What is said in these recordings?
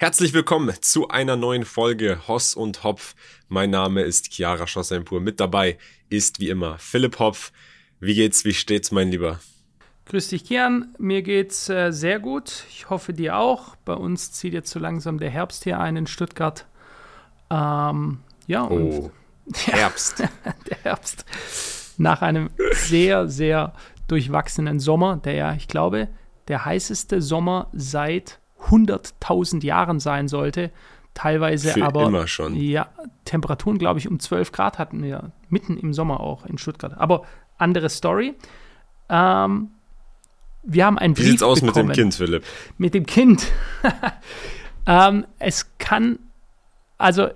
Herzlich willkommen zu einer neuen Folge Hoss und Hopf. Mein Name ist Chiara Schossempur. Mit dabei ist wie immer Philipp Hopf. Wie geht's, wie steht's, mein Lieber? Grüß dich, Kian. Mir geht's äh, sehr gut. Ich hoffe, dir auch. Bei uns zieht jetzt so langsam der Herbst hier ein in Stuttgart. Ähm, ja, oh, Herbst. der Herbst. Nach einem sehr, sehr durchwachsenen Sommer, der ja, ich glaube, der heißeste Sommer seit 100.000 Jahren sein sollte. Teilweise Für aber. Immer schon. Ja, Temperaturen, glaube ich, um 12 Grad hatten wir mitten im Sommer auch in Stuttgart. Aber andere Story. Ähm, wir haben ein Wie sieht's aus bekommen. mit dem Kind, Philipp? Mit dem Kind. ähm, es kann, also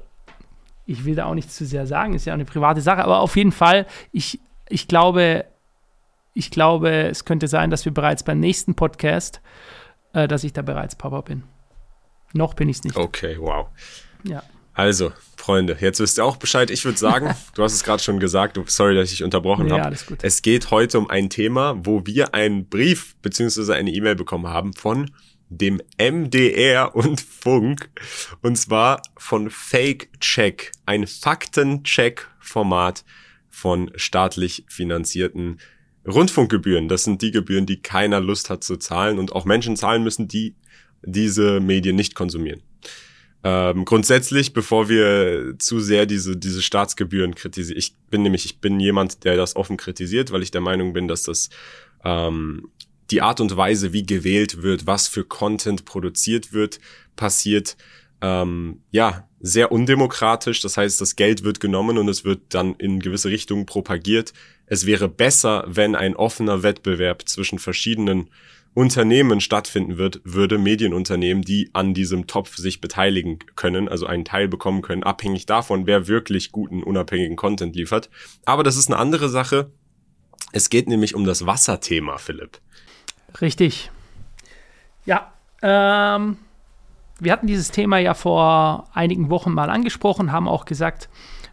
ich will da auch nicht zu sehr sagen, ist ja eine private Sache, aber auf jeden Fall, ich, ich glaube, ich glaube, es könnte sein, dass wir bereits beim nächsten Podcast, äh, dass ich da bereits Papa bin. Noch bin ich es nicht. Okay, wow. Ja. Also, Freunde, jetzt wisst ihr auch Bescheid. Ich würde sagen, du hast es gerade schon gesagt, sorry, dass ich unterbrochen ja, habe. alles gut. Es geht heute um ein Thema, wo wir einen Brief beziehungsweise eine E-Mail bekommen haben von dem MDR und Funk. Und zwar von Fake Check, ein Faktencheck-Format von staatlich finanzierten Rundfunkgebühren. Das sind die Gebühren, die keiner Lust hat zu zahlen und auch Menschen zahlen müssen, die diese Medien nicht konsumieren. Ähm, grundsätzlich, bevor wir zu sehr diese, diese Staatsgebühren kritisieren, ich bin nämlich, ich bin jemand, der das offen kritisiert, weil ich der Meinung bin, dass das ähm, die Art und Weise, wie gewählt wird, was für Content produziert wird, passiert, ähm, ja, sehr undemokratisch. Das heißt, das Geld wird genommen und es wird dann in gewisse Richtungen propagiert. Es wäre besser, wenn ein offener Wettbewerb zwischen verschiedenen Unternehmen stattfinden wird, würde Medienunternehmen, die an diesem Topf sich beteiligen können, also einen Teil bekommen können, abhängig davon, wer wirklich guten, unabhängigen Content liefert. Aber das ist eine andere Sache. Es geht nämlich um das Wasserthema, Philipp. Richtig. Ja, ähm, wir hatten dieses Thema ja vor einigen Wochen mal angesprochen, haben auch gesagt,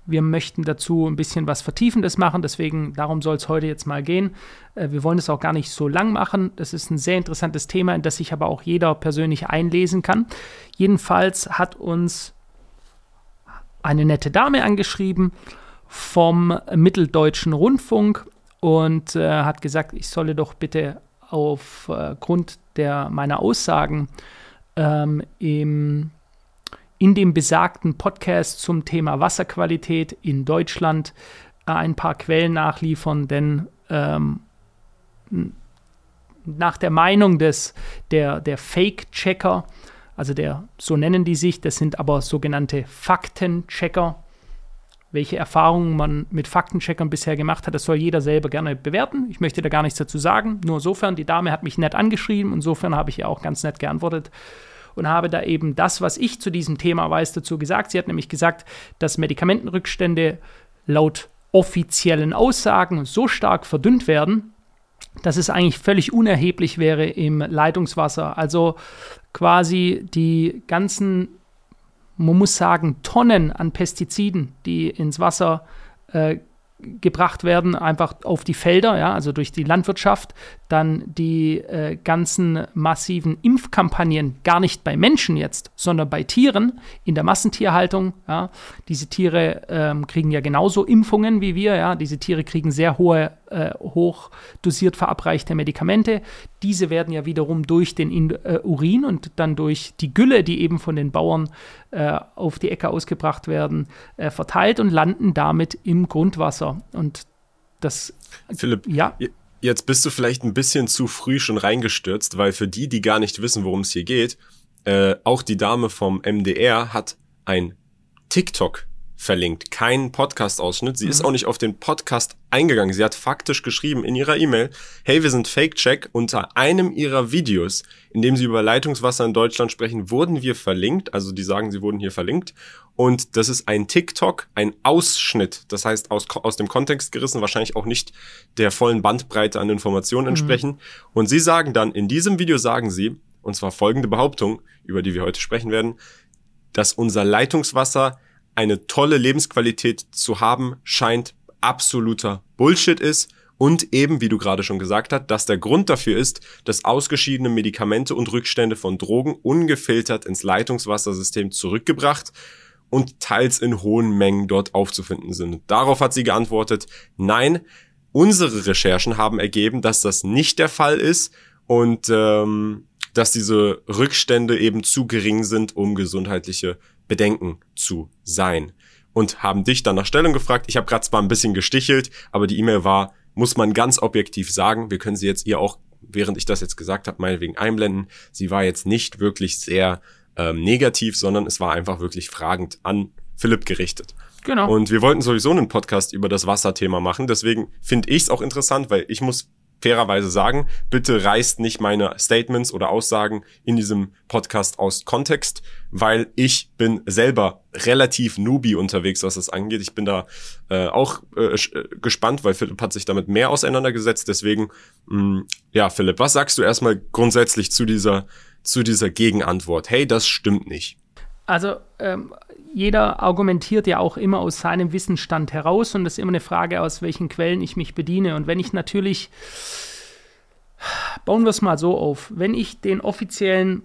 wir möchten dazu ein bisschen was Vertiefendes machen, deswegen darum soll es heute jetzt mal gehen. Äh, wir wollen es auch gar nicht so lang machen. Das ist ein sehr interessantes Thema, in das sich aber auch jeder persönlich einlesen kann. Jedenfalls hat uns eine nette Dame angeschrieben vom Mitteldeutschen Rundfunk und äh, hat gesagt, ich solle doch bitte aufgrund äh, meiner Aussagen ähm, im in dem besagten Podcast zum Thema Wasserqualität in Deutschland äh, ein paar Quellen nachliefern, denn ähm, nach der Meinung des, der, der Fake-Checker, also der, so nennen die sich, das sind aber sogenannte Faktenchecker. Welche Erfahrungen man mit Faktencheckern bisher gemacht hat, das soll jeder selber gerne bewerten. Ich möchte da gar nichts dazu sagen. Nur insofern, die Dame hat mich nett angeschrieben, insofern habe ich ihr auch ganz nett geantwortet und habe da eben das, was ich zu diesem Thema weiß, dazu gesagt. Sie hat nämlich gesagt, dass Medikamentenrückstände laut offiziellen Aussagen so stark verdünnt werden, dass es eigentlich völlig unerheblich wäre im Leitungswasser. Also quasi die ganzen, man muss sagen, Tonnen an Pestiziden, die ins Wasser äh, gebracht werden, einfach auf die Felder, ja, also durch die Landwirtschaft, dann die äh, ganzen massiven Impfkampagnen gar nicht bei Menschen jetzt, sondern bei Tieren in der Massentierhaltung. Ja. Diese Tiere ähm, kriegen ja genauso Impfungen wie wir. Ja. Diese Tiere kriegen sehr hohe, äh, hoch dosiert verabreichte Medikamente. Diese werden ja wiederum durch den in äh, Urin und dann durch die Gülle, die eben von den Bauern äh, auf die Äcker ausgebracht werden, äh, verteilt und landen damit im Grundwasser. Und das. Philipp, ja. Jetzt bist du vielleicht ein bisschen zu früh schon reingestürzt, weil für die, die gar nicht wissen, worum es hier geht, äh, auch die Dame vom MDR hat ein TikTok verlinkt, keinen Podcast-Ausschnitt. Sie mhm. ist auch nicht auf den Podcast eingegangen. Sie hat faktisch geschrieben in ihrer E-Mail, hey, wir sind Fake-Check. Unter einem ihrer Videos, in dem sie über Leitungswasser in Deutschland sprechen, wurden wir verlinkt. Also die sagen, sie wurden hier verlinkt. Und das ist ein TikTok, ein Ausschnitt. Das heißt, aus, aus dem Kontext gerissen, wahrscheinlich auch nicht der vollen Bandbreite an Informationen mhm. entsprechen. Mhm. Und sie sagen dann, in diesem Video sagen sie, und zwar folgende Behauptung, über die wir heute sprechen werden, dass unser Leitungswasser eine tolle Lebensqualität zu haben, scheint absoluter Bullshit ist Und eben, wie du gerade schon gesagt hast, dass der Grund dafür ist, dass ausgeschiedene Medikamente und Rückstände von Drogen ungefiltert ins Leitungswassersystem zurückgebracht und teils in hohen Mengen dort aufzufinden sind. Darauf hat sie geantwortet, nein, unsere Recherchen haben ergeben, dass das nicht der Fall ist und ähm, dass diese Rückstände eben zu gering sind, um gesundheitliche Bedenken zu sein. Und haben dich dann nach Stellung gefragt. Ich habe gerade zwar ein bisschen gestichelt, aber die E-Mail war, muss man ganz objektiv sagen, wir können sie jetzt ihr auch, während ich das jetzt gesagt habe, meinetwegen einblenden. Sie war jetzt nicht wirklich sehr ähm, negativ, sondern es war einfach wirklich fragend an Philipp gerichtet. Genau. Und wir wollten sowieso einen Podcast über das Wasserthema machen. Deswegen finde ich es auch interessant, weil ich muss fairerweise sagen, bitte reißt nicht meine Statements oder Aussagen in diesem Podcast aus Kontext, weil ich bin selber relativ newbie unterwegs, was das angeht. Ich bin da äh, auch äh, äh gespannt, weil Philipp hat sich damit mehr auseinandergesetzt. Deswegen, mh, mm, ja, Philipp, was sagst du erstmal grundsätzlich zu dieser, zu dieser Gegenantwort? Hey, das stimmt nicht. Also ähm, jeder argumentiert ja auch immer aus seinem Wissensstand heraus und das ist immer eine Frage, aus welchen Quellen ich mich bediene. Und wenn ich natürlich, bauen wir es mal so auf, wenn ich den offiziellen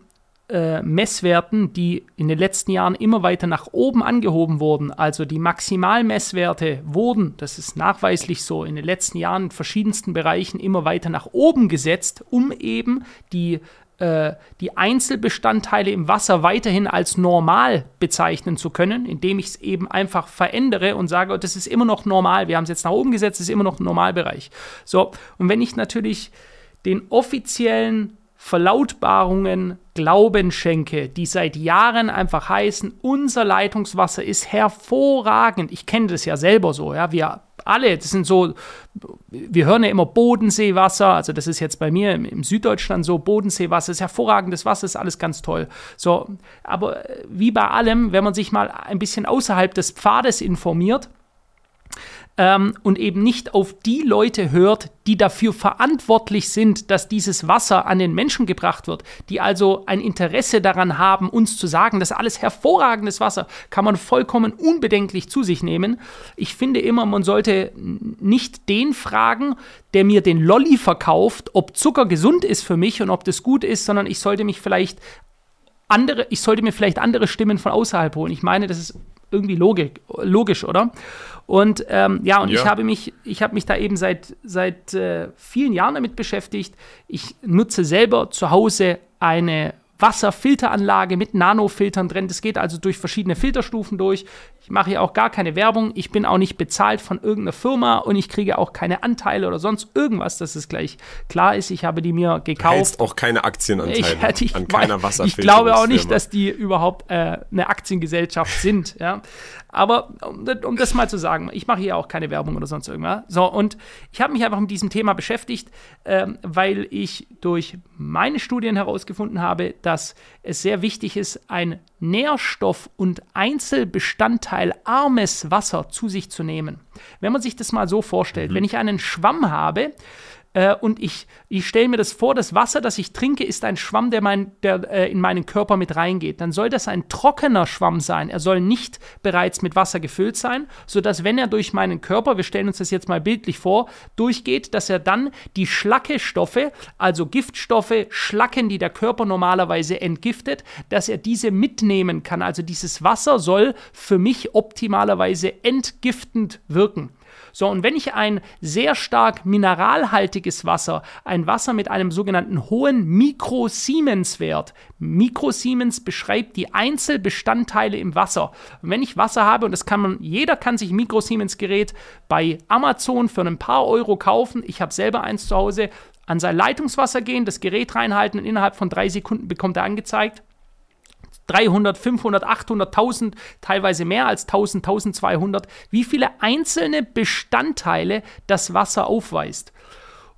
äh, Messwerten, die in den letzten Jahren immer weiter nach oben angehoben wurden, also die Maximalmesswerte wurden, das ist nachweislich so, in den letzten Jahren in verschiedensten Bereichen immer weiter nach oben gesetzt, um eben die äh, die Einzelbestandteile im Wasser weiterhin als normal bezeichnen zu können, indem ich es eben einfach verändere und sage, das ist immer noch normal, wir haben es jetzt nach oben gesetzt, das ist immer noch ein Normalbereich. So, und wenn ich natürlich den offiziellen Verlautbarungen Glauben schenke, die seit Jahren einfach heißen, unser Leitungswasser ist hervorragend. Ich kenne das ja selber so, ja, wir alle, das sind so, wir hören ja immer Bodenseewasser, also das ist jetzt bei mir im, Süddeutschland so, Bodenseewasser ist hervorragendes Wasser, ist alles ganz toll. So, aber wie bei allem, wenn man sich mal ein bisschen außerhalb des Pfades informiert, ähm, und eben nicht auf die Leute hört, die dafür verantwortlich sind, dass dieses Wasser an den Menschen gebracht wird, die also ein Interesse daran haben, uns zu sagen, das alles hervorragendes Wasser kann man vollkommen unbedenklich zu sich nehmen. Ich finde immer, man sollte nicht den fragen, der mir den Lolli verkauft, ob Zucker gesund ist für mich und ob das gut ist, sondern ich sollte mich vielleicht andere, ich sollte mir vielleicht andere Stimmen von außerhalb holen. Ich meine, das ist irgendwie logik, logisch, oder? Und ähm, ja, und ja. ich habe mich, ich habe mich da eben seit, seit äh, vielen Jahren damit beschäftigt. Ich nutze selber zu Hause eine Wasserfilteranlage mit Nanofiltern drin. Das geht also durch verschiedene Filterstufen durch. Ich mache hier auch gar keine Werbung. Ich bin auch nicht bezahlt von irgendeiner Firma und ich kriege auch keine Anteile oder sonst irgendwas, dass es gleich klar ist. Ich habe die mir gekauft. Du auch keine Aktienanteile ich, ich, an keiner Wasserfilterung. Ich glaube auch nicht, dass die überhaupt äh, eine Aktiengesellschaft sind. Ja. Aber um, um, das mal zu sagen, ich mache hier auch keine Werbung oder sonst irgendwas. So, und ich habe mich einfach mit diesem Thema beschäftigt, äh, weil ich durch meine Studien herausgefunden habe, dass es sehr wichtig ist, ein Nährstoff- und Einzelbestandteilarmes Wasser zu sich zu nehmen. Wenn man sich das mal so vorstellt, mhm. wenn ich einen Schwamm habe, äh, und ich, ich stelle mir das vor, das Wasser, das ich trinke, ist ein Schwamm, der, mein, der äh, in meinen Körper mit reingeht. Dann soll das ein trockener Schwamm sein. Er soll nicht bereits mit Wasser gefüllt sein, sodass, wenn er durch meinen Körper, wir stellen uns das jetzt mal bildlich vor, durchgeht, dass er dann die Schlackestoffe, also Giftstoffe, Schlacken, die der Körper normalerweise entgiftet, dass er diese mitnehmen kann. Also dieses Wasser soll für mich optimalerweise entgiftend wirken. So, und wenn ich ein sehr stark mineralhaltiges Wasser, ein Wasser mit einem sogenannten hohen Mikrosiemens-Wert, Mikrosiemens beschreibt die Einzelbestandteile im Wasser. Und wenn ich Wasser habe, und das kann man, jeder kann sich Mikrosiemens-Gerät bei Amazon für ein paar Euro kaufen. Ich habe selber eins zu Hause, an sein Leitungswasser gehen, das Gerät reinhalten und innerhalb von drei Sekunden bekommt er angezeigt, 300, 500, 800, 1000, teilweise mehr als 1000, 1200, wie viele einzelne Bestandteile das Wasser aufweist.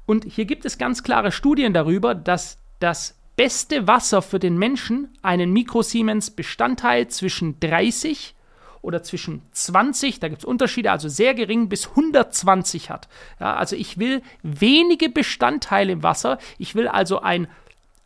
Und hier gibt es ganz klare Studien darüber, dass das beste Wasser für den Menschen einen Mikrosiemens Bestandteil zwischen 30 oder zwischen 20, da gibt es Unterschiede, also sehr gering bis 120 hat. Ja, also ich will wenige Bestandteile im Wasser. Ich will also ein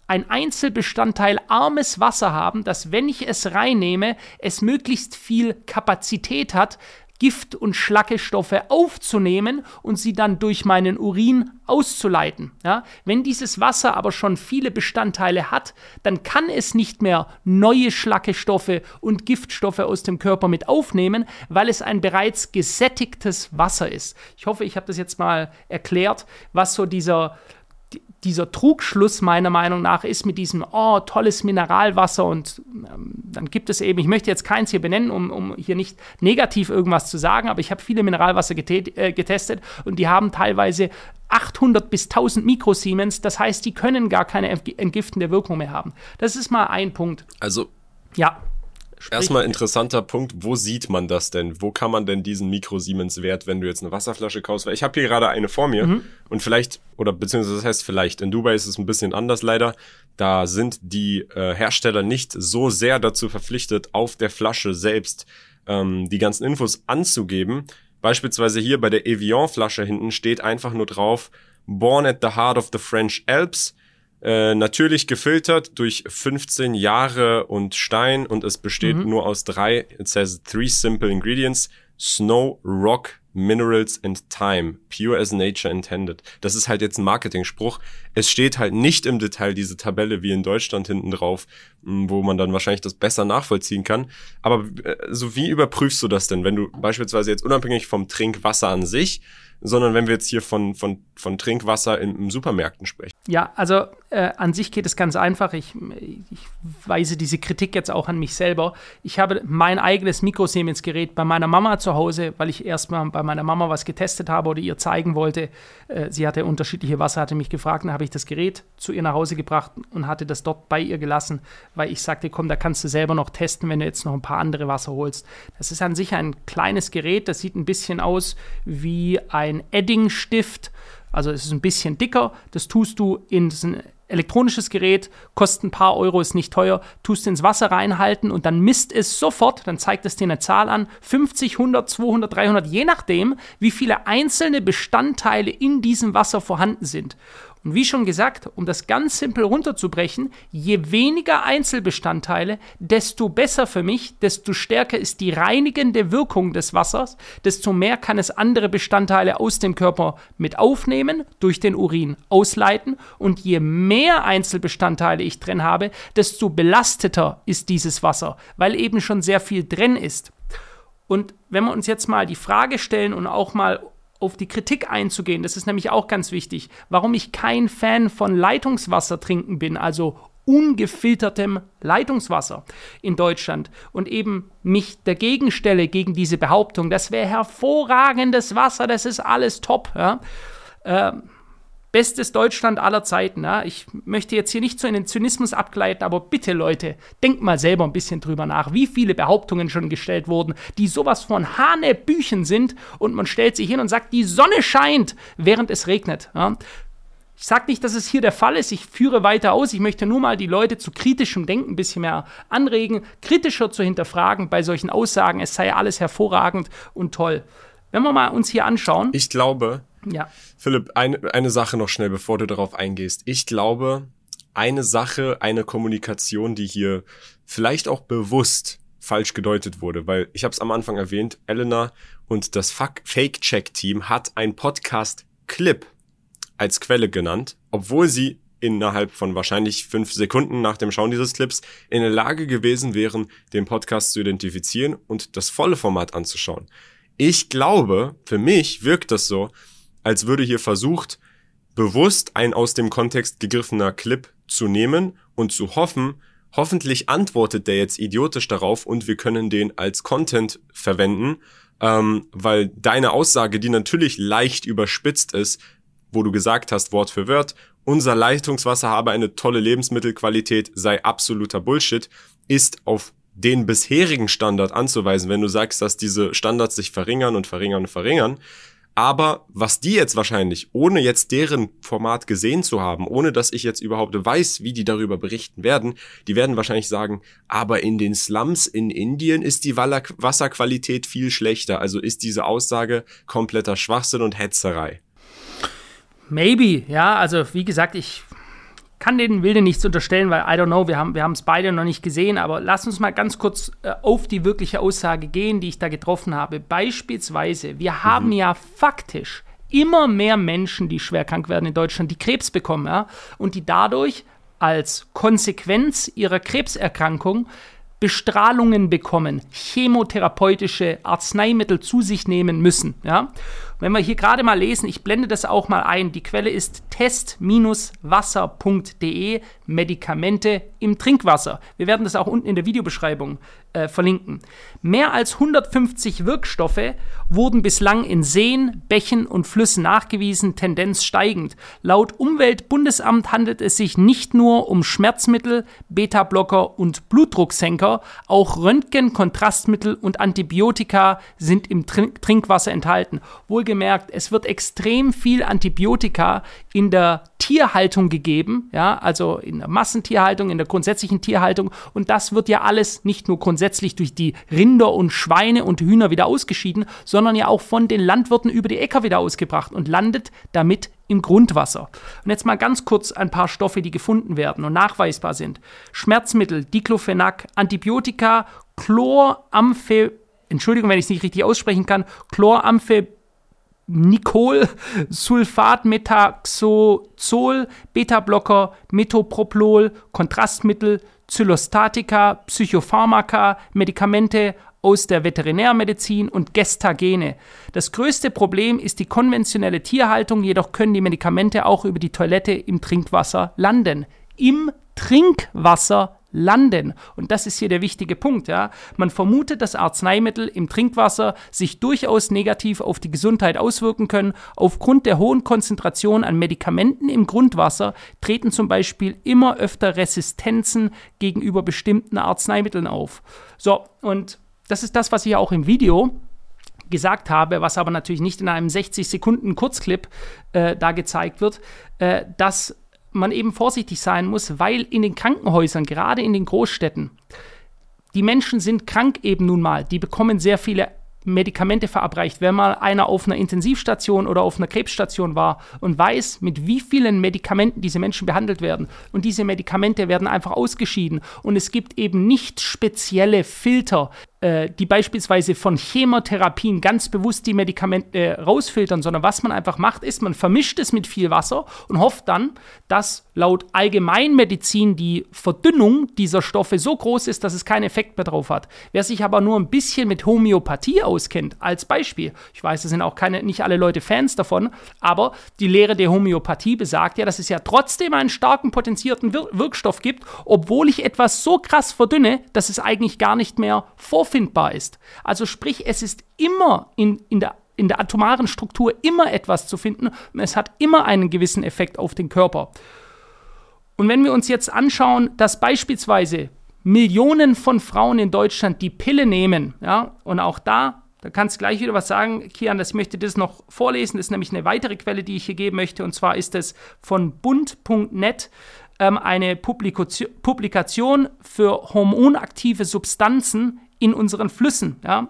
ein Einzelbestandteil armes Wasser haben, dass wenn ich es reinnehme, es möglichst viel Kapazität hat, Gift- und Schlackestoffe aufzunehmen und sie dann durch meinen Urin auszuleiten. Ja? Wenn dieses Wasser aber schon viele Bestandteile hat, dann kann es nicht mehr neue Schlackestoffe und Giftstoffe aus dem Körper mit aufnehmen, weil es ein bereits gesättigtes Wasser ist. Ich hoffe, ich habe das jetzt mal erklärt, was so dieser dieser Trugschluss meiner Meinung nach ist mit diesem, oh, tolles Mineralwasser und ähm, dann gibt es eben, ich möchte jetzt keins hier benennen, um, um hier nicht negativ irgendwas zu sagen, aber ich habe viele Mineralwasser äh, getestet und die haben teilweise 800 bis 1000 Mikrosiemens, das heißt, die können gar keine entgiftende Wirkung mehr haben. Das ist mal ein Punkt. Also, ja. Sprich, Erstmal interessanter Punkt, wo sieht man das denn? Wo kann man denn diesen Mikro-Siemens-Wert, wenn du jetzt eine Wasserflasche kaufst? Weil ich habe hier gerade eine vor mir mhm. und vielleicht, oder beziehungsweise das heißt vielleicht, in Dubai ist es ein bisschen anders leider. Da sind die äh, Hersteller nicht so sehr dazu verpflichtet, auf der Flasche selbst ähm, die ganzen Infos anzugeben. Beispielsweise hier bei der Evian-Flasche hinten steht einfach nur drauf, Born at the Heart of the French Alps äh, natürlich gefiltert durch 15 Jahre und Stein und es besteht mhm. nur aus drei, it says three simple ingredients, Snow, Rock, Minerals and Time, pure as nature intended. Das ist halt jetzt ein Marketing-Spruch. Es steht halt nicht im Detail diese Tabelle wie in Deutschland hinten drauf, wo man dann wahrscheinlich das besser nachvollziehen kann. Aber äh, so wie überprüfst du das denn, wenn du beispielsweise jetzt unabhängig vom Trinkwasser an sich sondern wenn wir jetzt hier von, von, von Trinkwasser in, in Supermärkten sprechen. Ja, also äh, an sich geht es ganz einfach. Ich, ich weise diese Kritik jetzt auch an mich selber. Ich habe mein eigenes Mikrosiemens-Gerät bei meiner Mama zu Hause, weil ich erstmal bei meiner Mama was getestet habe oder ihr zeigen wollte. Äh, sie hatte unterschiedliche Wasser, hatte mich gefragt, dann habe ich das Gerät zu ihr nach Hause gebracht und hatte das dort bei ihr gelassen, weil ich sagte, komm, da kannst du selber noch testen, wenn du jetzt noch ein paar andere Wasser holst. Das ist an sich ein kleines Gerät, das sieht ein bisschen aus wie ein ein Eddingstift. Also es ist ein bisschen dicker. Das tust du in ein elektronisches Gerät, kostet ein paar Euro, ist nicht teuer. Tust ins Wasser reinhalten und dann misst es sofort, dann zeigt es dir eine Zahl an, 50, 100, 200, 300, je nachdem, wie viele einzelne Bestandteile in diesem Wasser vorhanden sind. Und wie schon gesagt, um das ganz simpel runterzubrechen, je weniger Einzelbestandteile, desto besser für mich, desto stärker ist die reinigende Wirkung des Wassers, desto mehr kann es andere Bestandteile aus dem Körper mit aufnehmen, durch den Urin ausleiten und je mehr Einzelbestandteile ich drin habe, desto belasteter ist dieses Wasser, weil eben schon sehr viel drin ist. Und wenn wir uns jetzt mal die Frage stellen und auch mal auf die Kritik einzugehen. Das ist nämlich auch ganz wichtig. Warum ich kein Fan von Leitungswasser trinken bin, also ungefiltertem Leitungswasser in Deutschland und eben mich dagegen stelle gegen diese Behauptung, das wäre hervorragendes Wasser, das ist alles top. Ja? Äh, bestes Deutschland aller Zeiten. Ja? Ich möchte jetzt hier nicht so in den Zynismus abgleiten, aber bitte Leute, denkt mal selber ein bisschen drüber nach, wie viele Behauptungen schon gestellt wurden, die sowas von Hanebüchen sind und man stellt sich hin und sagt, die Sonne scheint, während es regnet. Ja? Ich sage nicht, dass es hier der Fall ist. Ich führe weiter aus. Ich möchte nur mal die Leute zu kritischem Denken ein bisschen mehr anregen, kritischer zu hinterfragen bei solchen Aussagen. Es sei alles hervorragend und toll. Wenn wir mal uns hier anschauen. Ich glaube, ja. Philipp, eine, eine Sache noch schnell, bevor du darauf eingehst. Ich glaube, eine Sache, eine Kommunikation, die hier vielleicht auch bewusst falsch gedeutet wurde, weil ich habe es am Anfang erwähnt, Elena und das Fake-Check-Team hat ein Podcast-Clip als Quelle genannt, obwohl sie innerhalb von wahrscheinlich fünf Sekunden nach dem Schauen dieses Clips in der Lage gewesen wären, den Podcast zu identifizieren und das volle Format anzuschauen. Ich glaube, für mich wirkt das so, als würde hier versucht, bewusst ein aus dem Kontext gegriffener Clip zu nehmen und zu hoffen, hoffentlich antwortet der jetzt idiotisch darauf und wir können den als Content verwenden, ähm, weil deine Aussage, die natürlich leicht überspitzt ist, wo du gesagt hast, Wort für Wort, unser Leitungswasser habe eine tolle Lebensmittelqualität, sei absoluter Bullshit, ist auf den bisherigen Standard anzuweisen, wenn du sagst, dass diese Standards sich verringern und verringern und verringern, aber was die jetzt wahrscheinlich, ohne jetzt deren Format gesehen zu haben, ohne dass ich jetzt überhaupt weiß, wie die darüber berichten werden, die werden wahrscheinlich sagen, aber in den Slums in Indien ist die Wasserqualität viel schlechter. Also ist diese Aussage kompletter Schwachsinn und Hetzerei. Maybe, ja, also wie gesagt, ich kann den Wilde nichts unterstellen, weil I don't know, wir haben wir es beide noch nicht gesehen, aber lass uns mal ganz kurz äh, auf die wirkliche Aussage gehen, die ich da getroffen habe. Beispielsweise, wir haben mhm. ja faktisch immer mehr Menschen, die schwer krank werden in Deutschland, die Krebs bekommen, ja, und die dadurch als Konsequenz ihrer Krebserkrankung Bestrahlungen bekommen, chemotherapeutische Arzneimittel zu sich nehmen müssen. Ja? Wenn wir hier gerade mal lesen, ich blende das auch mal ein, die Quelle ist test-wasser.de, Medikamente im Trinkwasser. Wir werden das auch unten in der Videobeschreibung äh, verlinken. Mehr als 150 Wirkstoffe wurden bislang in Seen, Bächen und Flüssen nachgewiesen, Tendenz steigend. Laut Umweltbundesamt handelt es sich nicht nur um Schmerzmittel, Beta-Blocker und Blutdrucksenker, auch Röntgen, Kontrastmittel und Antibiotika sind im Trink Trinkwasser enthalten. Wohlgemerkt wohlgemerkt, es wird extrem viel Antibiotika in der Tierhaltung gegeben, ja, also in der Massentierhaltung, in der grundsätzlichen Tierhaltung. Und das wird ja alles nicht nur grundsätzlich durch die Rinder und Schweine und Hühner wieder ausgeschieden, sondern ja auch von den Landwirten über die Äcker wieder ausgebracht und landet damit im Grundwasser. Und jetzt mal ganz kurz ein paar Stoffe, die gefunden werden und nachweisbar sind. Schmerzmittel, Diclofenac, Antibiotika, Chloramphe, Entschuldigung, wenn ich es nicht richtig aussprechen kann, Chloramphe Nicol, Sulfatmetaxozol, Beta-Blocker, Metoproplol, Kontrastmittel, Zylostatika, Psychopharmaka, Medikamente aus der Veterinärmedizin und Gestagene. Das größte Problem ist die konventionelle Tierhaltung, jedoch können die Medikamente auch über die Toilette im Trinkwasser landen. Im Trinkwasser landen. Und das ist hier der wichtige Punkt. Ja. Man vermutet, dass Arzneimittel im Trinkwasser sich durchaus negativ auf die Gesundheit auswirken können. Aufgrund der hohen Konzentration an Medikamenten im Grundwasser treten zum Beispiel immer öfter Resistenzen gegenüber bestimmten Arzneimitteln auf. So, und das ist das, was ich auch im Video gesagt habe, was aber natürlich nicht in einem 60 Sekunden Kurzclip äh, da gezeigt wird, äh, dass man eben vorsichtig sein muss, weil in den Krankenhäusern, gerade in den Großstädten, die Menschen sind krank eben nun mal. Die bekommen sehr viele Medikamente verabreicht. Wenn mal einer auf einer Intensivstation oder auf einer Krebsstation war und weiß, mit wie vielen Medikamenten diese Menschen behandelt werden. Und diese Medikamente werden einfach ausgeschieden. Und es gibt eben nicht spezielle Filter, äh, die beispielsweise von Chemotherapien ganz bewusst die Medikamente äh, rausfiltern, sondern was man einfach macht, ist, man vermischt es mit viel Wasser und hofft dann, dass laut Allgemeinmedizin die Verdünnung dieser Stoffe so groß ist, dass es keinen Effekt mehr drauf hat. Wer sich aber nur ein bisschen mit Homöopathie auskennt, als Beispiel, ich weiß, es sind auch keine, nicht alle Leute Fans davon, aber die Lehre der Homöopathie besagt ja, dass es ja trotzdem einen starken potenzierten Wir Wirkstoff gibt, obwohl ich etwas so krass verdünne, dass es eigentlich gar nicht mehr vorfindet auffindbar ist. Also sprich, es ist immer in, in der in der atomaren Struktur immer etwas zu finden und es hat immer einen gewissen Effekt auf den Körper. Und wenn wir uns jetzt anschauen, dass beispielsweise Millionen von Frauen in Deutschland die Pille nehmen, ja, und auch da, da kannst du gleich wieder was sagen, Kian, das möchte das noch vorlesen, das ist nämlich eine weitere Quelle, die ich hier geben möchte, und zwar ist es von bund.net ähm, eine Publikation für hormonaktive Substanzen in unseren Flüssen. Ja?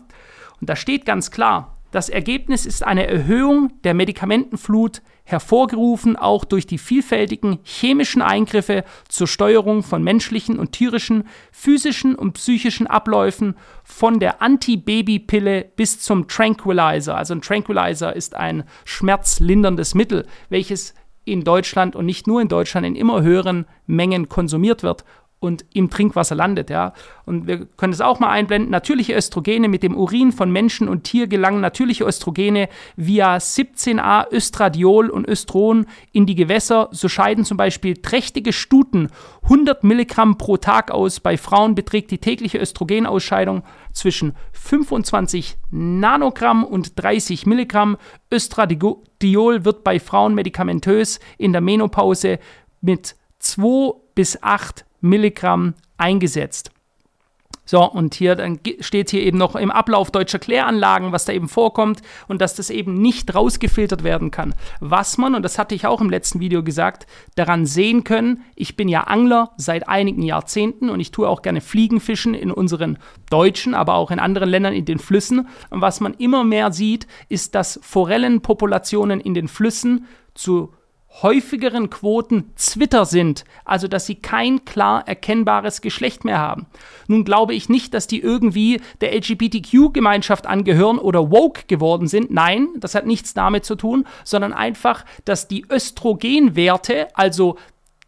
Und da steht ganz klar, das Ergebnis ist eine Erhöhung der Medikamentenflut, hervorgerufen auch durch die vielfältigen chemischen Eingriffe zur Steuerung von menschlichen und tierischen, physischen und psychischen Abläufen, von der Antibabypille bis zum Tranquilizer. Also ein Tranquilizer ist ein schmerzlinderndes Mittel, welches in Deutschland und nicht nur in Deutschland in immer höheren Mengen konsumiert wird und im Trinkwasser landet. Ja. Und wir können es auch mal einblenden. Natürliche Östrogene mit dem Urin von Menschen und Tier gelangen natürliche Östrogene via 17a Östradiol und Östron in die Gewässer. So scheiden zum Beispiel trächtige Stuten 100 Milligramm pro Tag aus. Bei Frauen beträgt die tägliche Östrogenausscheidung zwischen 25 Nanogramm und 30 Milligramm. Östradiol wird bei Frauen medikamentös in der Menopause mit 2 bis 8 Milligramm eingesetzt. So, und hier dann steht hier eben noch im Ablauf deutscher Kläranlagen, was da eben vorkommt und dass das eben nicht rausgefiltert werden kann. Was man, und das hatte ich auch im letzten Video gesagt, daran sehen können, ich bin ja Angler seit einigen Jahrzehnten und ich tue auch gerne Fliegenfischen in unseren deutschen, aber auch in anderen Ländern in den Flüssen. Und was man immer mehr sieht, ist, dass Forellenpopulationen in den Flüssen zu häufigeren Quoten Twitter sind, also dass sie kein klar erkennbares Geschlecht mehr haben. Nun glaube ich nicht, dass die irgendwie der LGBTQ-Gemeinschaft angehören oder woke geworden sind. Nein, das hat nichts damit zu tun, sondern einfach, dass die Östrogenwerte, also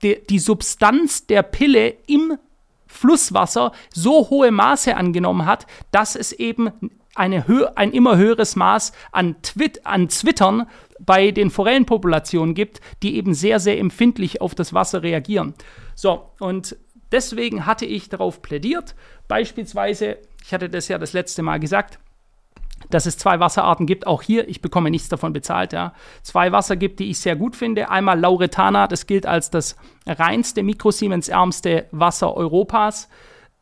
die, die Substanz der Pille im Flusswasser so hohe Maße angenommen hat, dass es eben eine ein immer höheres Maß an, Twit an Zwittern bei den Forellenpopulationen gibt, die eben sehr, sehr empfindlich auf das Wasser reagieren. So, und deswegen hatte ich darauf plädiert, beispielsweise, ich hatte das ja das letzte Mal gesagt, dass es zwei Wasserarten gibt. Auch hier, ich bekomme nichts davon bezahlt. Ja. Zwei Wasser gibt, die ich sehr gut finde. Einmal Lauretana, das gilt als das reinste, mikrosiemensärmste Wasser Europas.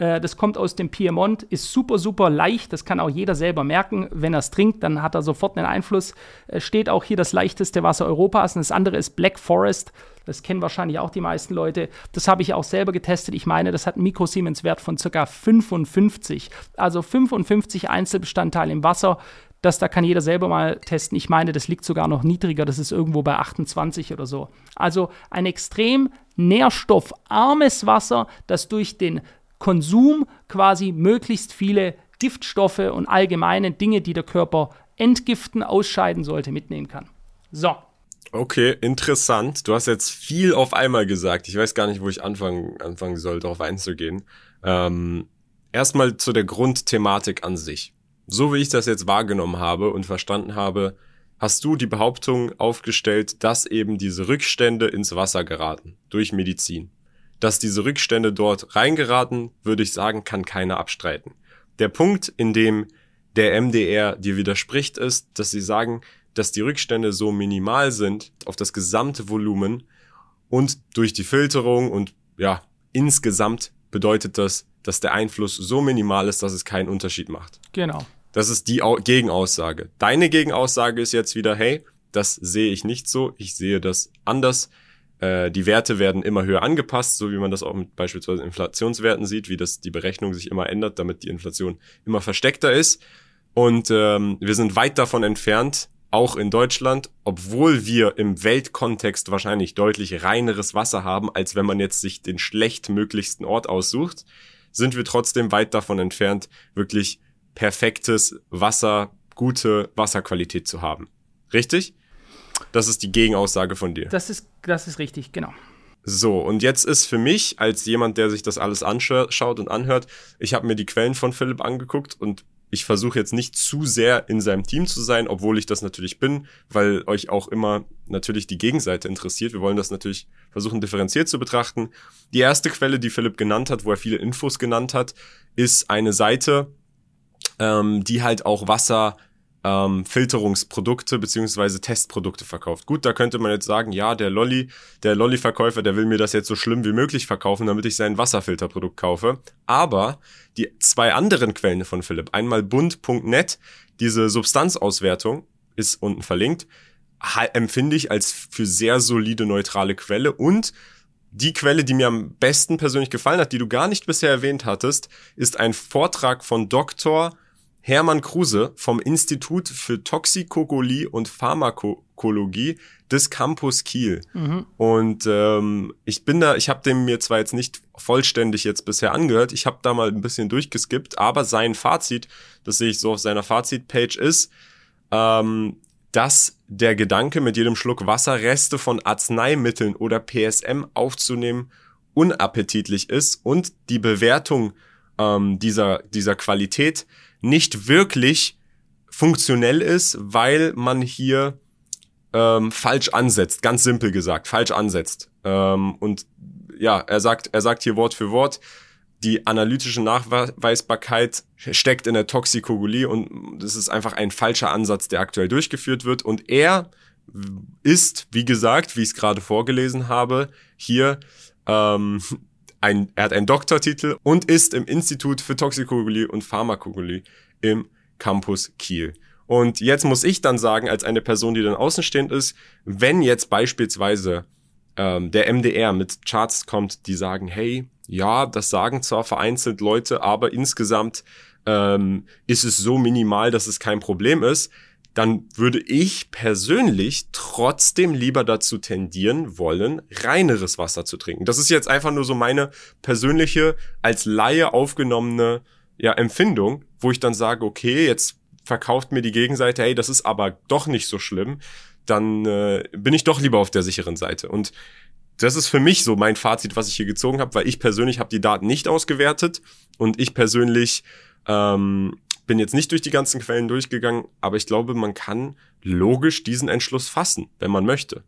Äh, das kommt aus dem Piemont, ist super, super leicht. Das kann auch jeder selber merken. Wenn er es trinkt, dann hat er sofort einen Einfluss. Äh, steht auch hier das leichteste Wasser Europas. Und das andere ist Black Forest. Das kennen wahrscheinlich auch die meisten Leute. Das habe ich auch selber getestet. Ich meine, das hat einen Mikrosiemens-Wert von ca. 55. Also 55 Einzelbestandteile im Wasser. Das da kann jeder selber mal testen. Ich meine, das liegt sogar noch niedriger. Das ist irgendwo bei 28 oder so. Also ein extrem nährstoffarmes Wasser, das durch den Konsum quasi möglichst viele Giftstoffe und allgemeine Dinge, die der Körper entgiften, ausscheiden sollte, mitnehmen kann. So. Okay, interessant. Du hast jetzt viel auf einmal gesagt. Ich weiß gar nicht, wo ich anfangen, anfangen soll, darauf einzugehen. Ähm, erstmal zu der Grundthematik an sich. So wie ich das jetzt wahrgenommen habe und verstanden habe, hast du die Behauptung aufgestellt, dass eben diese Rückstände ins Wasser geraten durch Medizin. Dass diese Rückstände dort reingeraten, würde ich sagen, kann keiner abstreiten. Der Punkt, in dem der MDR dir widerspricht, ist, dass sie sagen, dass die Rückstände so minimal sind auf das gesamte Volumen und durch die Filterung und ja, insgesamt bedeutet das, dass der Einfluss so minimal ist, dass es keinen Unterschied macht. Genau. Das ist die Gegenaussage. Deine Gegenaussage ist jetzt wieder, hey, das sehe ich nicht so, ich sehe das anders. Äh, die Werte werden immer höher angepasst, so wie man das auch mit beispielsweise Inflationswerten sieht, wie das die Berechnung sich immer ändert, damit die Inflation immer versteckter ist. Und ähm, wir sind weit davon entfernt, auch in Deutschland, obwohl wir im Weltkontext wahrscheinlich deutlich reineres Wasser haben, als wenn man jetzt sich den schlechtmöglichsten Ort aussucht, sind wir trotzdem weit davon entfernt, wirklich perfektes Wasser, gute Wasserqualität zu haben. Richtig? Das ist die Gegenaussage von dir. Das ist, das ist richtig, genau. So, und jetzt ist für mich, als jemand, der sich das alles anschaut und anhört, ich habe mir die Quellen von Philipp angeguckt und ich versuche jetzt nicht zu sehr in seinem Team zu sein, obwohl ich das natürlich bin, weil euch auch immer natürlich die Gegenseite interessiert. Wir wollen das natürlich versuchen differenziert zu betrachten. Die erste Quelle, die Philipp genannt hat, wo er viele Infos genannt hat, ist eine Seite, ähm, die halt auch Wasser ähm, Filterungsprodukte beziehungsweise Testprodukte verkauft. Gut, da könnte man jetzt sagen, ja, der Lolly, der Lolly-Verkäufer, der will mir das jetzt so schlimm wie möglich verkaufen, damit ich sein Wasserfilterprodukt kaufe. Aber die zwei anderen Quellen von Philipp, einmal bund.net, diese Substanzauswertung ist unten verlinkt, empfinde ich als für sehr solide neutrale Quelle und die Quelle, die mir am besten persönlich gefallen hat, die du gar nicht bisher erwähnt hattest, ist ein Vortrag von Dr. Hermann Kruse vom Institut für Toxikologie und Pharmakologie des Campus Kiel. Mhm. Und ähm, ich bin da, ich habe dem mir zwar jetzt nicht vollständig jetzt bisher angehört, ich habe da mal ein bisschen durchgeskippt, aber sein Fazit, das sehe ich so auf seiner Fazitpage, ist, ähm, dass der Gedanke, mit jedem Schluck Wasser Reste von Arzneimitteln oder PSM aufzunehmen, unappetitlich ist und die Bewertung ähm, dieser, dieser Qualität nicht wirklich funktionell ist, weil man hier ähm, falsch ansetzt, ganz simpel gesagt, falsch ansetzt. Ähm, und ja, er sagt, er sagt hier Wort für Wort, die analytische Nachweisbarkeit steckt in der Toxikologie und das ist einfach ein falscher Ansatz, der aktuell durchgeführt wird. Und er ist, wie gesagt, wie ich es gerade vorgelesen habe, hier ähm, ein, er hat einen Doktortitel und ist im Institut für Toxikologie und Pharmakologie im Campus Kiel. Und jetzt muss ich dann sagen, als eine Person, die dann außenstehend ist, wenn jetzt beispielsweise ähm, der MDR mit Charts kommt, die sagen, hey, ja, das sagen zwar vereinzelt Leute, aber insgesamt ähm, ist es so minimal, dass es kein Problem ist, dann würde ich persönlich trotzdem lieber dazu tendieren wollen, reineres Wasser zu trinken. Das ist jetzt einfach nur so meine persönliche, als Laie aufgenommene ja, Empfindung, wo ich dann sage, okay, jetzt verkauft mir die Gegenseite, hey, das ist aber doch nicht so schlimm, dann äh, bin ich doch lieber auf der sicheren Seite. Und das ist für mich so mein Fazit, was ich hier gezogen habe, weil ich persönlich habe die Daten nicht ausgewertet und ich persönlich ähm, bin jetzt nicht durch die ganzen Quellen durchgegangen, aber ich glaube, man kann logisch diesen Entschluss fassen, wenn man möchte.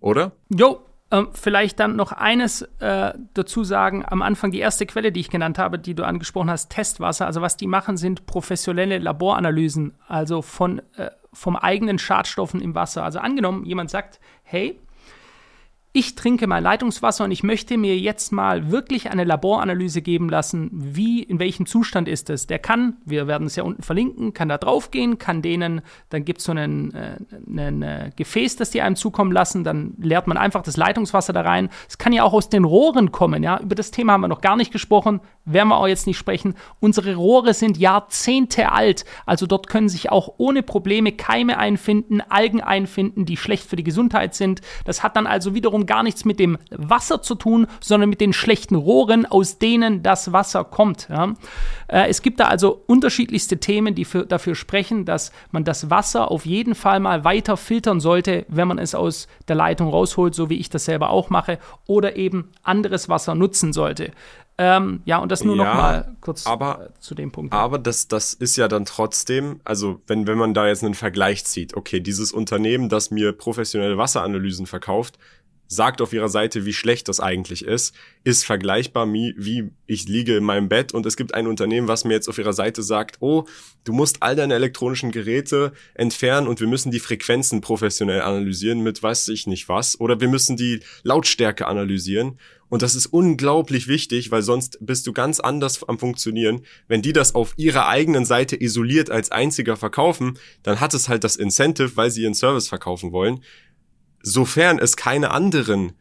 Oder? Jo, ähm, vielleicht dann noch eines äh, dazu sagen. Am Anfang die erste Quelle, die ich genannt habe, die du angesprochen hast, Testwasser. Also was die machen, sind professionelle Laboranalysen, also von, äh, vom eigenen Schadstoffen im Wasser. Also angenommen, jemand sagt, hey, ich trinke mein Leitungswasser und ich möchte mir jetzt mal wirklich eine Laboranalyse geben lassen, wie, in welchem Zustand ist es. Der kann, wir werden es ja unten verlinken, kann da drauf gehen, kann denen, dann gibt es so einen, äh, äh, Gefäß, das die einem zukommen lassen, dann leert man einfach das Leitungswasser da rein. Es kann ja auch aus den Rohren kommen, ja. Über das Thema haben wir noch gar nicht gesprochen, werden wir auch jetzt nicht sprechen. Unsere Rohre sind Jahrzehnte alt, also dort können sich auch ohne Probleme Keime einfinden, Algen einfinden, die schlecht für die Gesundheit sind. Das hat dann also wiederum gar nichts mit dem Wasser zu tun, sondern mit den schlechten Rohren, aus denen das Wasser kommt. Ja. Äh, es gibt da also unterschiedlichste Themen, die für, dafür sprechen, dass man das Wasser auf jeden Fall mal weiter filtern sollte, wenn man es aus der Leitung rausholt, so wie ich das selber auch mache, oder eben anderes Wasser nutzen sollte. Ähm, ja, und das nur ja, noch mal kurz aber, äh, zu dem Punkt. Aber das, das ist ja dann trotzdem, also wenn, wenn man da jetzt einen Vergleich zieht, okay, dieses Unternehmen, das mir professionelle Wasseranalysen verkauft, sagt auf ihrer Seite, wie schlecht das eigentlich ist, ist vergleichbar wie, wie ich liege in meinem Bett. Und es gibt ein Unternehmen, was mir jetzt auf ihrer Seite sagt, oh, du musst all deine elektronischen Geräte entfernen und wir müssen die Frequenzen professionell analysieren mit weiß ich nicht was. Oder wir müssen die Lautstärke analysieren. Und das ist unglaublich wichtig, weil sonst bist du ganz anders am Funktionieren. Wenn die das auf ihrer eigenen Seite isoliert als einziger verkaufen, dann hat es halt das Incentive, weil sie ihren Service verkaufen wollen sofern es keine anderen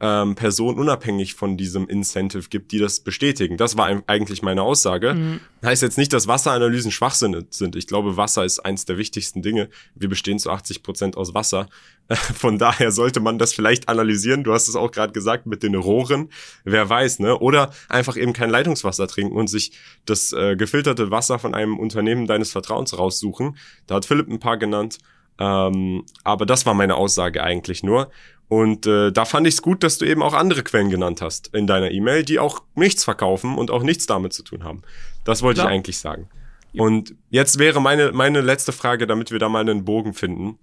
ähm, Personen unabhängig von diesem Incentive gibt, die das bestätigen. Das war eigentlich meine Aussage. Mhm. Heißt jetzt nicht, dass Wasseranalysen Schwachsinn sind. Ich glaube, Wasser ist eins der wichtigsten Dinge. Wir bestehen zu 80 Prozent aus Wasser. Von daher sollte man das vielleicht analysieren. Du hast es auch gerade gesagt mit den Rohren. Wer weiß, ne? Oder einfach eben kein Leitungswasser trinken und sich das äh, gefilterte Wasser von einem Unternehmen deines Vertrauens raussuchen. Da hat Philipp ein paar genannt. Ähm, aber das war meine Aussage eigentlich nur. Und äh, da fand ich es gut, dass du eben auch andere Quellen genannt hast in deiner E-Mail, die auch nichts verkaufen und auch nichts damit zu tun haben. Das wollte Klar. ich eigentlich sagen. Und jetzt wäre meine, meine letzte Frage, damit wir da mal einen Bogen finden.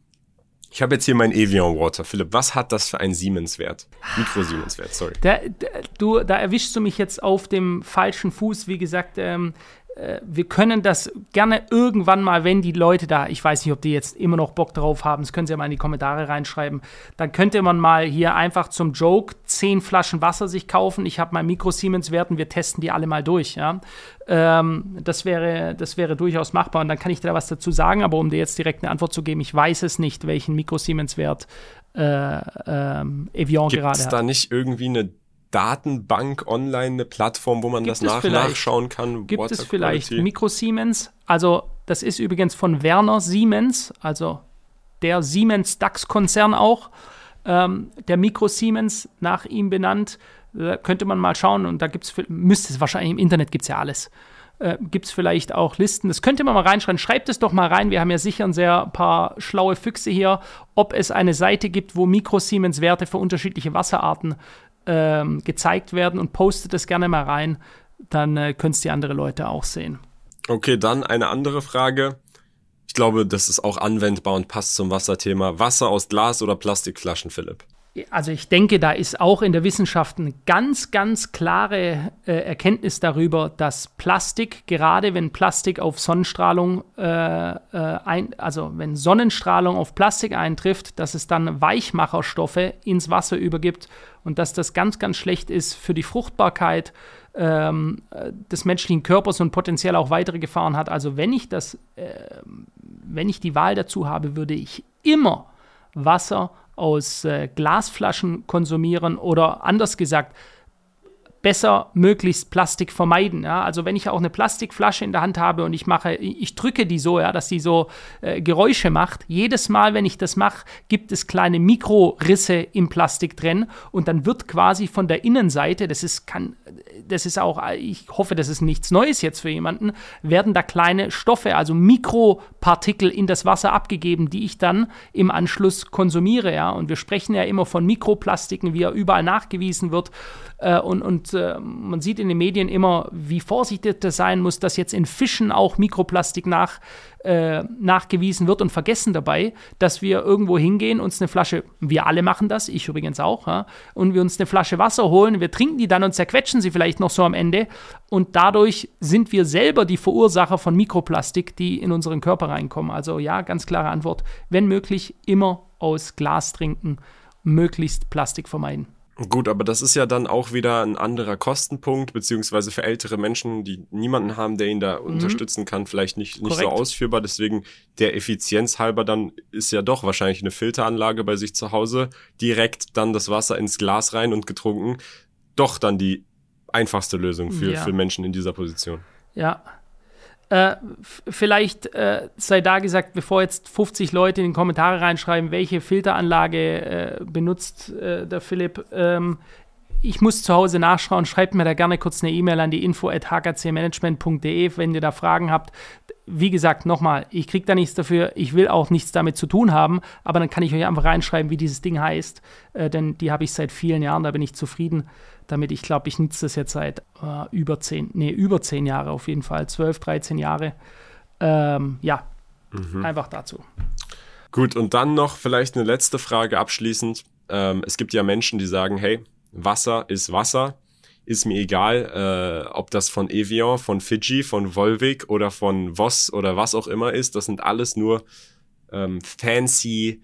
Ich habe jetzt hier mein Evian Water. Philipp, was hat das für einen Siemens-Wert? Mikro-Siemens-Wert, sorry. Da, da, du, da erwischst du mich jetzt auf dem falschen Fuß. Wie gesagt, ähm, äh, wir können das gerne irgendwann mal, wenn die Leute da, ich weiß nicht, ob die jetzt immer noch Bock drauf haben, das können sie ja mal in die Kommentare reinschreiben, dann könnte man mal hier einfach zum Joke zehn Flaschen Wasser sich kaufen. Ich habe mein Mikro-Siemens-Wert und wir testen die alle mal durch. Ja? Ähm, das, wäre, das wäre durchaus machbar und dann kann ich dir da was dazu sagen, aber um dir jetzt direkt eine Antwort zu geben, ich weiß es nicht, welchen Mikro-Siemens-Wert äh, ähm, Evian Gibt's gerade hat. Gibt da nicht irgendwie eine Datenbank online, eine Plattform, wo man Gibt das nach nachschauen kann? Gibt Water es vielleicht Quality? Mikro Siemens? Also, das ist übrigens von Werner Siemens, also der Siemens DAX-Konzern auch. Ähm, der Mikro Siemens nach ihm benannt. Da könnte man mal schauen und da gibt es, müsste es wahrscheinlich im Internet gibt es ja alles. Äh, gibt es vielleicht auch Listen. Das könnte man mal reinschreiben. Schreibt es doch mal rein. Wir haben ja sicher ein sehr paar schlaue Füchse hier, ob es eine Seite gibt, wo Mikro Siemens Werte für unterschiedliche Wasserarten ähm, gezeigt werden und postet es gerne mal rein, dann äh, können es die andere Leute auch sehen. Okay, dann eine andere Frage. Ich glaube, das ist auch anwendbar und passt zum Wasserthema. Wasser aus Glas oder Plastikflaschen, Philipp? Also ich denke, da ist auch in der Wissenschaft eine ganz, ganz klare äh, Erkenntnis darüber, dass Plastik, gerade wenn Plastik auf Sonnenstrahlung, äh, äh, ein, also wenn Sonnenstrahlung auf Plastik eintrifft, dass es dann Weichmacherstoffe ins Wasser übergibt und dass das ganz, ganz schlecht ist für die Fruchtbarkeit ähm, des menschlichen Körpers und potenziell auch weitere Gefahren hat. Also wenn ich das, äh, wenn ich die Wahl dazu habe, würde ich immer Wasser aus äh, Glasflaschen konsumieren oder anders gesagt, besser möglichst Plastik vermeiden. Ja? Also wenn ich auch eine Plastikflasche in der Hand habe und ich mache, ich drücke die so, ja, dass die so äh, Geräusche macht. Jedes Mal, wenn ich das mache, gibt es kleine Mikrorisse im Plastik drin und dann wird quasi von der Innenseite, das ist kann, das ist auch, ich hoffe, das ist nichts Neues jetzt für jemanden, werden da kleine Stoffe, also Mikropartikel in das Wasser abgegeben, die ich dann im Anschluss konsumiere. Ja? Und wir sprechen ja immer von Mikroplastiken, wie er überall nachgewiesen wird. Äh, und und äh, man sieht in den Medien immer, wie vorsichtig das sein muss, dass jetzt in Fischen auch Mikroplastik nach, äh, nachgewiesen wird und vergessen dabei, dass wir irgendwo hingehen, uns eine Flasche, wir alle machen das, ich übrigens auch, ja, und wir uns eine Flasche Wasser holen, wir trinken die dann und zerquetschen sie vielleicht noch so am Ende und dadurch sind wir selber die Verursacher von Mikroplastik, die in unseren Körper reinkommen. Also ja, ganz klare Antwort, wenn möglich, immer aus Glas trinken, möglichst Plastik vermeiden. Gut, aber das ist ja dann auch wieder ein anderer Kostenpunkt, beziehungsweise für ältere Menschen, die niemanden haben, der ihn da mhm. unterstützen kann, vielleicht nicht, nicht so ausführbar. Deswegen der Effizienz halber dann ist ja doch wahrscheinlich eine Filteranlage bei sich zu Hause, direkt dann das Wasser ins Glas rein und getrunken. Doch dann die einfachste Lösung für, ja. für Menschen in dieser Position. Ja, äh, vielleicht äh, sei da gesagt, bevor jetzt 50 Leute in die Kommentare reinschreiben, welche Filteranlage äh, benutzt äh, der Philipp. Ähm, ich muss zu Hause nachschauen. Schreibt mir da gerne kurz eine E-Mail an die info at hkcmanagement.de, wenn ihr da Fragen habt. Wie gesagt, nochmal, ich kriege da nichts dafür. Ich will auch nichts damit zu tun haben, aber dann kann ich euch einfach reinschreiben, wie dieses Ding heißt. Äh, denn die habe ich seit vielen Jahren, da bin ich zufrieden damit. Ich glaube, ich nutze das jetzt seit äh, über zehn, nee, über zehn Jahre auf jeden Fall, 12, 13 Jahre. Ähm, ja, mhm. einfach dazu. Gut, und dann noch vielleicht eine letzte Frage abschließend. Ähm, es gibt ja Menschen, die sagen, hey, Wasser ist Wasser. Ist mir egal, äh, ob das von Evian, von Fiji, von Volvic oder von Voss oder was auch immer ist. Das sind alles nur ähm, fancy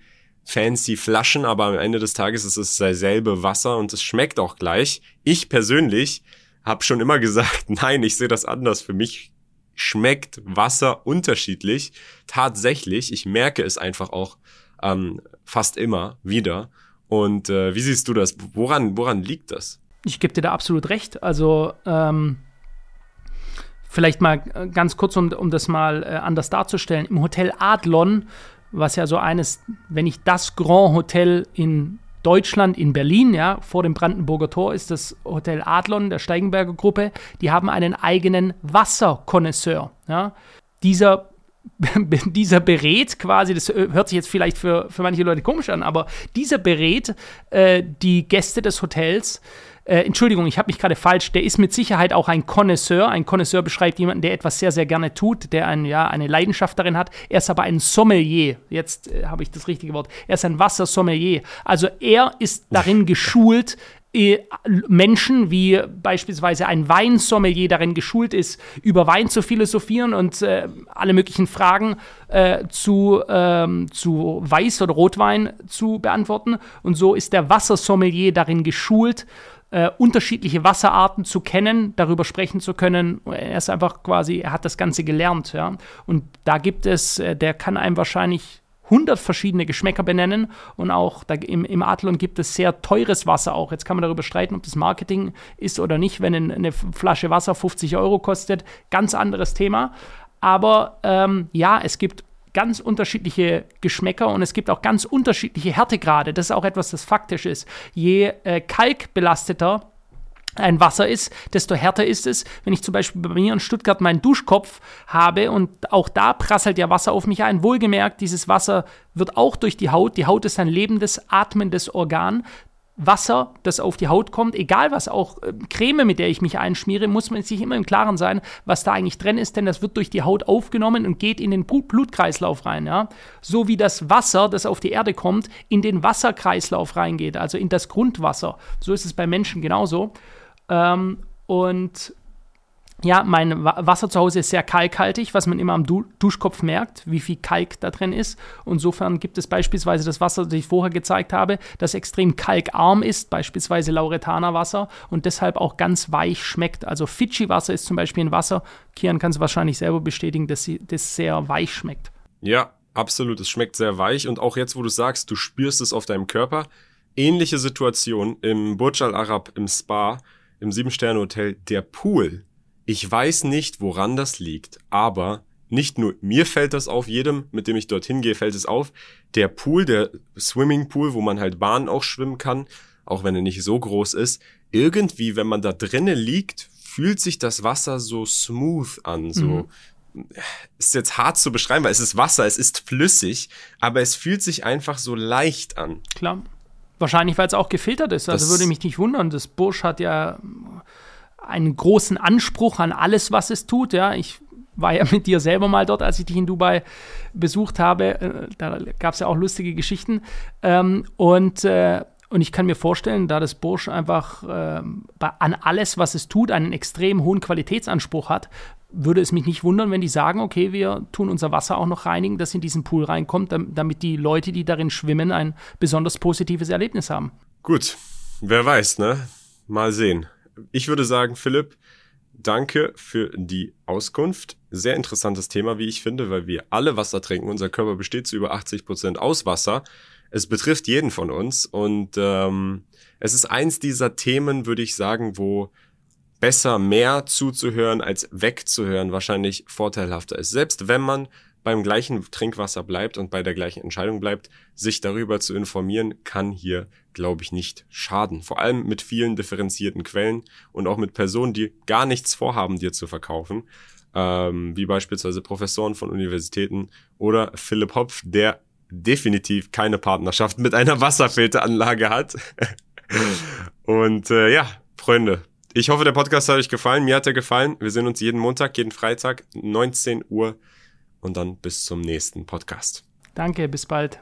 fancy Flaschen, aber am Ende des Tages ist es dasselbe Wasser und es schmeckt auch gleich. Ich persönlich habe schon immer gesagt, nein, ich sehe das anders. Für mich schmeckt Wasser unterschiedlich. Tatsächlich, ich merke es einfach auch ähm, fast immer wieder. Und äh, wie siehst du das? Woran, woran liegt das? Ich gebe dir da absolut recht. Also ähm, vielleicht mal ganz kurz, um, um das mal äh, anders darzustellen. Im Hotel Adlon was ja so eines, wenn nicht das Grand Hotel in Deutschland, in Berlin, ja, vor dem Brandenburger Tor ist das Hotel Adlon der Steigenberger Gruppe. Die haben einen eigenen Wasserkonnoisseur. Ja. Dieser dieser berät quasi, das hört sich jetzt vielleicht für, für manche Leute komisch an, aber dieser berät äh, die Gäste des Hotels äh, Entschuldigung, ich habe mich gerade falsch, der ist mit Sicherheit auch ein Connoisseur. Ein Connoisseur beschreibt jemanden, der etwas sehr, sehr gerne tut, der ein, ja, eine Leidenschaft darin hat. Er ist aber ein Sommelier. Jetzt äh, habe ich das richtige Wort. Er ist ein Wassersommelier. Also er ist darin geschult, Menschen wie beispielsweise ein Weinsommelier darin geschult ist, über Wein zu philosophieren und äh, alle möglichen Fragen äh, zu, ähm, zu Weiß- oder Rotwein zu beantworten. Und so ist der Wassersommelier darin geschult, äh, unterschiedliche Wasserarten zu kennen, darüber sprechen zu können. Er ist einfach quasi, er hat das Ganze gelernt, ja. Und da gibt es, äh, der kann einem wahrscheinlich 100 verschiedene Geschmäcker benennen und auch da im, im Adlon gibt es sehr teures Wasser auch. Jetzt kann man darüber streiten, ob das Marketing ist oder nicht, wenn eine Flasche Wasser 50 Euro kostet. Ganz anderes Thema. Aber ähm, ja, es gibt ganz unterschiedliche Geschmäcker und es gibt auch ganz unterschiedliche Härtegrade. Das ist auch etwas, das faktisch ist. Je äh, kalkbelasteter ein Wasser ist, desto härter ist es. Wenn ich zum Beispiel bei mir in Stuttgart meinen Duschkopf habe und auch da prasselt ja Wasser auf mich ein. Wohlgemerkt, dieses Wasser wird auch durch die Haut. Die Haut ist ein lebendes, atmendes Organ. Wasser, das auf die Haut kommt, egal was, auch äh, Creme, mit der ich mich einschmiere, muss man sich immer im Klaren sein, was da eigentlich drin ist, denn das wird durch die Haut aufgenommen und geht in den Blutkreislauf rein. Ja? So wie das Wasser, das auf die Erde kommt, in den Wasserkreislauf reingeht, also in das Grundwasser. So ist es bei Menschen genauso. Ähm, und ja, mein Wasser zu Hause ist sehr kalkhaltig, was man immer am du Duschkopf merkt, wie viel Kalk da drin ist. Insofern gibt es beispielsweise das Wasser, das ich vorher gezeigt habe, das extrem kalkarm ist, beispielsweise Lauretanerwasser und deshalb auch ganz weich schmeckt. Also Fidschi-Wasser ist zum Beispiel ein Wasser, Kian kann es wahrscheinlich selber bestätigen, dass das sehr weich schmeckt. Ja, absolut. Es schmeckt sehr weich und auch jetzt, wo du sagst, du spürst es auf deinem Körper. Ähnliche Situation im Burj Al Arab im Spa im Sieben-Sterne-Hotel, der Pool. Ich weiß nicht, woran das liegt, aber nicht nur mir fällt das auf, jedem, mit dem ich dorthin gehe, fällt es auf. Der Pool, der Swimmingpool, wo man halt Bahnen auch schwimmen kann, auch wenn er nicht so groß ist, irgendwie, wenn man da drinnen liegt, fühlt sich das Wasser so smooth an, so. Mhm. Ist jetzt hart zu beschreiben, weil es ist Wasser, es ist flüssig, aber es fühlt sich einfach so leicht an. Klar. Wahrscheinlich, weil es auch gefiltert ist. Also das würde mich nicht wundern. Das Busch hat ja einen großen Anspruch an alles, was es tut. Ja, ich war ja mit dir selber mal dort, als ich dich in Dubai besucht habe. Äh, da gab es ja auch lustige Geschichten. Ähm, und, äh, und ich kann mir vorstellen, da das Bursch einfach ähm, an alles, was es tut, einen extrem hohen Qualitätsanspruch hat, würde es mich nicht wundern, wenn die sagen, okay, wir tun unser Wasser auch noch reinigen, das in diesen Pool reinkommt, damit die Leute, die darin schwimmen, ein besonders positives Erlebnis haben. Gut, wer weiß, ne? Mal sehen. Ich würde sagen, Philipp, danke für die Auskunft. Sehr interessantes Thema, wie ich finde, weil wir alle Wasser trinken. Unser Körper besteht zu über 80 Prozent aus Wasser. Es betrifft jeden von uns und ähm, es ist eins dieser Themen, würde ich sagen, wo besser mehr zuzuhören als wegzuhören wahrscheinlich vorteilhafter ist. Selbst wenn man beim gleichen Trinkwasser bleibt und bei der gleichen Entscheidung bleibt, sich darüber zu informieren, kann hier, glaube ich, nicht schaden. Vor allem mit vielen differenzierten Quellen und auch mit Personen, die gar nichts vorhaben, dir zu verkaufen, ähm, wie beispielsweise Professoren von Universitäten oder Philipp Hopf, der definitiv keine Partnerschaft mit einer Wasserfilteranlage hat. und äh, ja, Freunde, ich hoffe, der Podcast hat euch gefallen. Mir hat er gefallen. Wir sehen uns jeden Montag, jeden Freitag, 19 Uhr und dann bis zum nächsten Podcast. Danke, bis bald.